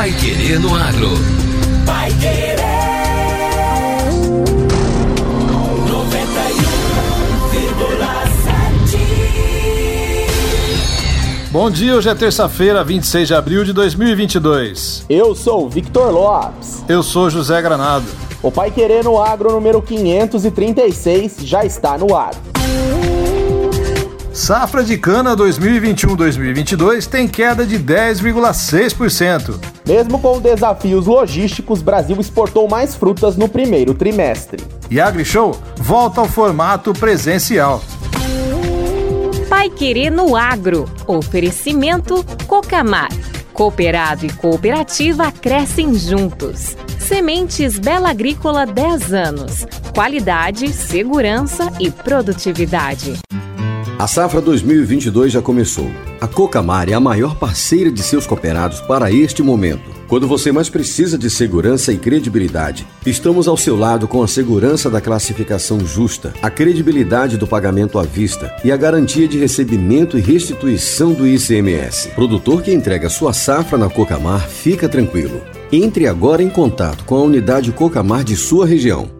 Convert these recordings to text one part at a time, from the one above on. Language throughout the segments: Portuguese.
Pai Querer no Agro. Pai Querer. Bom dia, hoje é terça-feira, 26 de abril de 2022. Eu sou Victor Lopes. Eu sou José Granado. O Pai Querer no Agro número 536 já está no ar. Safra de cana 2021-2022 tem queda de 10,6%. Mesmo com desafios logísticos, Brasil exportou mais frutas no primeiro trimestre. E a AgriShow volta ao formato presencial. Pai Querer no Agro. Oferecimento Cocamar. Cooperado e cooperativa crescem juntos. Sementes Bela Agrícola 10 anos. Qualidade, segurança e produtividade. A safra 2022 já começou. A Cocamar é a maior parceira de seus cooperados para este momento. Quando você mais precisa de segurança e credibilidade, estamos ao seu lado com a segurança da classificação justa, a credibilidade do pagamento à vista e a garantia de recebimento e restituição do ICMS. Produtor que entrega sua safra na Cocamar, fica tranquilo. Entre agora em contato com a unidade Cocamar de sua região.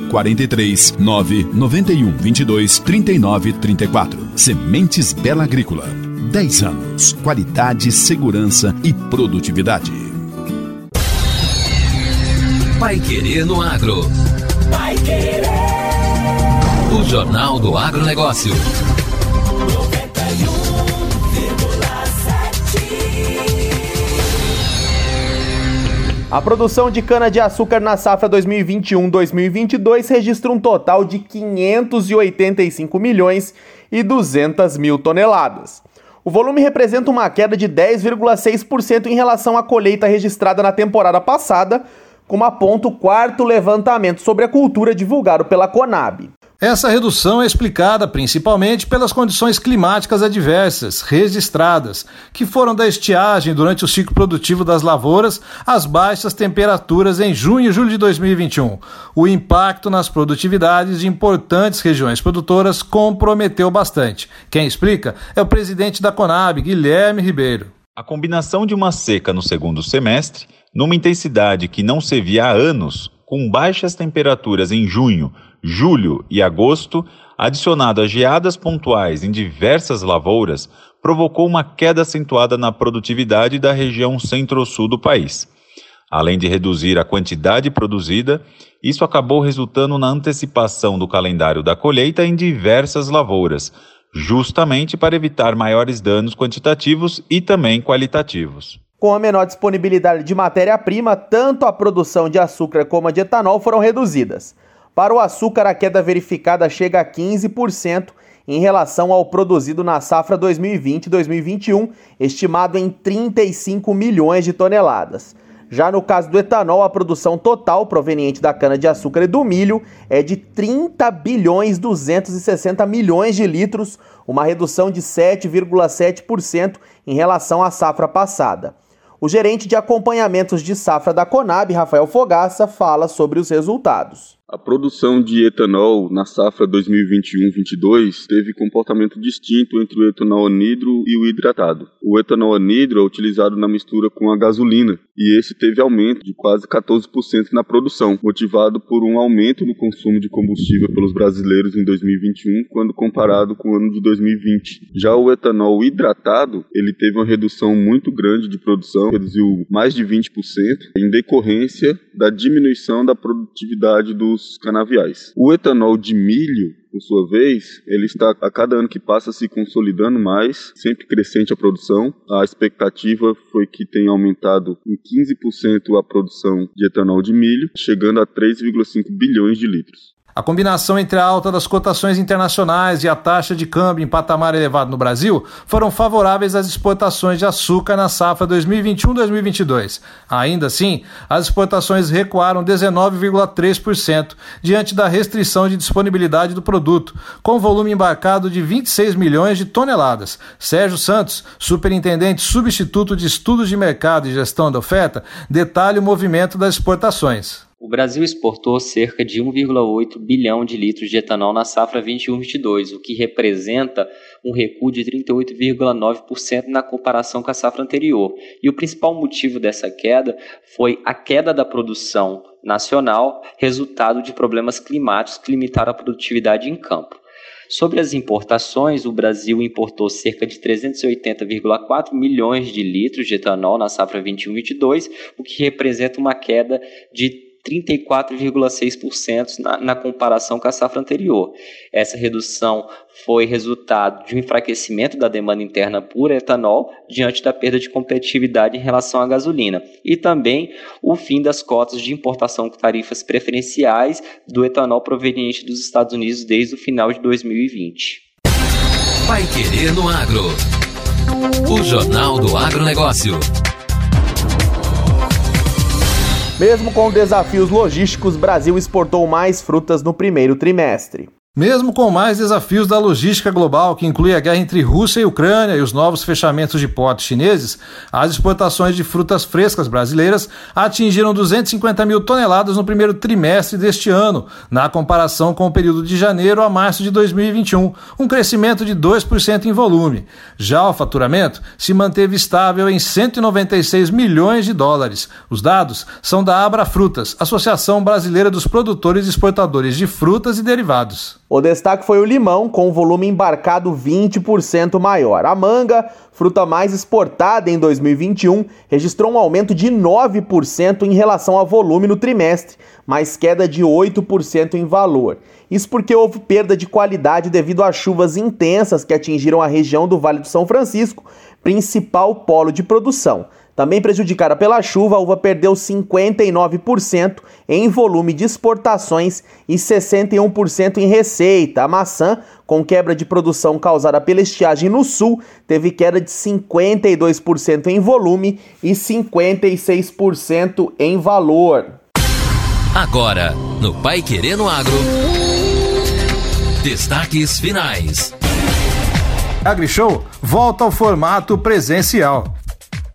43 9 91 22 39 34. Sementes Bela Agrícola. 10 anos. Qualidade, segurança e produtividade. Pai Querer no Agro. Pai Querer. O Jornal do Agronegócio. A produção de cana-de-açúcar na safra 2021-2022 registra um total de 585 milhões e 200 mil toneladas. O volume representa uma queda de 10,6% em relação à colheita registrada na temporada passada, como aponta o quarto levantamento sobre a cultura divulgado pela Conab. Essa redução é explicada principalmente pelas condições climáticas adversas registradas, que foram da estiagem durante o ciclo produtivo das lavouras às baixas temperaturas em junho e julho de 2021. O impacto nas produtividades de importantes regiões produtoras comprometeu bastante. Quem explica é o presidente da Conab, Guilherme Ribeiro. A combinação de uma seca no segundo semestre, numa intensidade que não se via há anos, com baixas temperaturas em junho, julho e agosto, adicionado a geadas pontuais em diversas lavouras, provocou uma queda acentuada na produtividade da região centro-sul do país. Além de reduzir a quantidade produzida, isso acabou resultando na antecipação do calendário da colheita em diversas lavouras, justamente para evitar maiores danos quantitativos e também qualitativos. Com a menor disponibilidade de matéria-prima, tanto a produção de açúcar como a de etanol foram reduzidas. Para o açúcar, a queda verificada chega a 15% em relação ao produzido na safra 2020-2021, estimado em 35 milhões de toneladas. Já no caso do etanol, a produção total proveniente da cana-de-açúcar e do milho é de 30 bilhões 260 milhões de litros, uma redução de 7,7% em relação à safra passada. O gerente de acompanhamentos de safra da Conab, Rafael Fogaça, fala sobre os resultados. A produção de etanol na safra 2021-22 teve comportamento distinto entre o etanol anidro e o hidratado. O etanol anidro é utilizado na mistura com a gasolina e esse teve aumento de quase 14% na produção, motivado por um aumento no consumo de combustível pelos brasileiros em 2021 quando comparado com o ano de 2020. Já o etanol hidratado, ele teve uma redução muito grande de produção, reduziu mais de 20% em decorrência da diminuição da produtividade dos canaviais. O etanol de milho por sua vez, ele está a cada ano que passa se consolidando mais, sempre crescente a produção. A expectativa foi que tenha aumentado em 15% a produção de etanol de milho, chegando a 3,5 bilhões de litros. A combinação entre a alta das cotações internacionais e a taxa de câmbio em patamar elevado no Brasil foram favoráveis às exportações de açúcar na safra 2021-2022. Ainda assim, as exportações recuaram 19,3% diante da restrição de disponibilidade do produto, com volume embarcado de 26 milhões de toneladas. Sérgio Santos, superintendente substituto de estudos de mercado e gestão da oferta, detalha o movimento das exportações. O Brasil exportou cerca de 1,8 bilhão de litros de etanol na safra 21-22, o que representa um recuo de 38,9% na comparação com a safra anterior. E o principal motivo dessa queda foi a queda da produção nacional, resultado de problemas climáticos que limitaram a produtividade em campo. Sobre as importações, o Brasil importou cerca de 380,4 milhões de litros de etanol na safra 21-22, o que representa uma queda de 34,6% na, na comparação com a safra anterior. Essa redução foi resultado de um enfraquecimento da demanda interna por etanol diante da perda de competitividade em relação à gasolina e também o fim das cotas de importação com tarifas preferenciais do etanol proveniente dos Estados Unidos desde o final de 2020. Vai querer no agro. O Jornal do Agronegócio. Mesmo com desafios logísticos, Brasil exportou mais frutas no primeiro trimestre. Mesmo com mais desafios da logística global, que inclui a guerra entre Rússia e Ucrânia e os novos fechamentos de portos chineses, as exportações de frutas frescas brasileiras atingiram 250 mil toneladas no primeiro trimestre deste ano, na comparação com o período de janeiro a março de 2021, um crescimento de 2% em volume. Já o faturamento se manteve estável em 196 milhões de dólares. Os dados são da Abra Frutas, Associação Brasileira dos Produtores e Exportadores de Frutas e Derivados. O destaque foi o limão, com o volume embarcado 20% maior. A manga, fruta mais exportada em 2021, registrou um aumento de 9% em relação ao volume no trimestre, mas queda de 8% em valor. Isso porque houve perda de qualidade devido às chuvas intensas que atingiram a região do Vale do São Francisco, principal polo de produção. Também prejudicada pela chuva, a uva perdeu 59% em volume de exportações e 61% em receita. A maçã, com quebra de produção causada pela estiagem no sul, teve queda de 52% em volume e 56% em valor. Agora, no Pai Querendo Agro. Destaques finais. AgriShow volta ao formato presencial.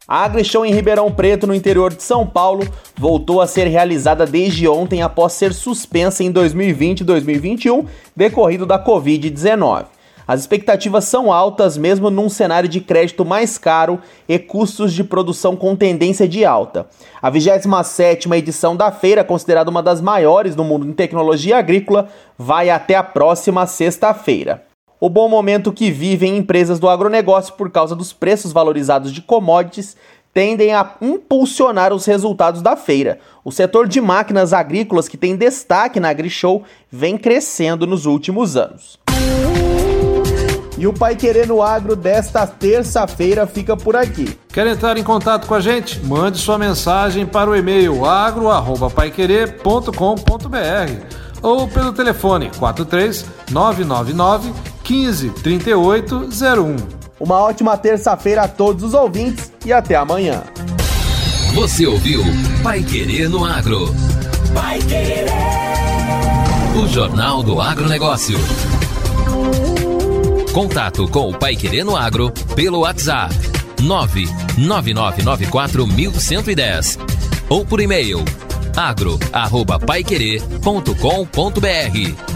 A AgriShow em Ribeirão Preto, no interior de São Paulo, voltou a ser realizada desde ontem após ser suspensa em 2020 e 2021, decorrido da Covid-19. As expectativas são altas, mesmo num cenário de crédito mais caro e custos de produção com tendência de alta. A 27 edição da feira, considerada uma das maiores no mundo em tecnologia agrícola, vai até a próxima sexta-feira o bom momento que vivem empresas do agronegócio por causa dos preços valorizados de commodities tendem a impulsionar os resultados da feira. O setor de máquinas agrícolas, que tem destaque na AgriShow, vem crescendo nos últimos anos. E o Pai Querendo Agro desta terça-feira fica por aqui. Quer entrar em contato com a gente? Mande sua mensagem para o e-mail agro@paiquerer.com.br ou pelo telefone 43 999 15 38 01. Uma ótima terça-feira a todos os ouvintes e até amanhã. Você ouviu Pai Querer no Agro. Pai Querer. O Jornal do Agronegócio. Contato com o Pai Querer no Agro pelo WhatsApp 999941110 ou por e-mail agro@paiquerer.com.br.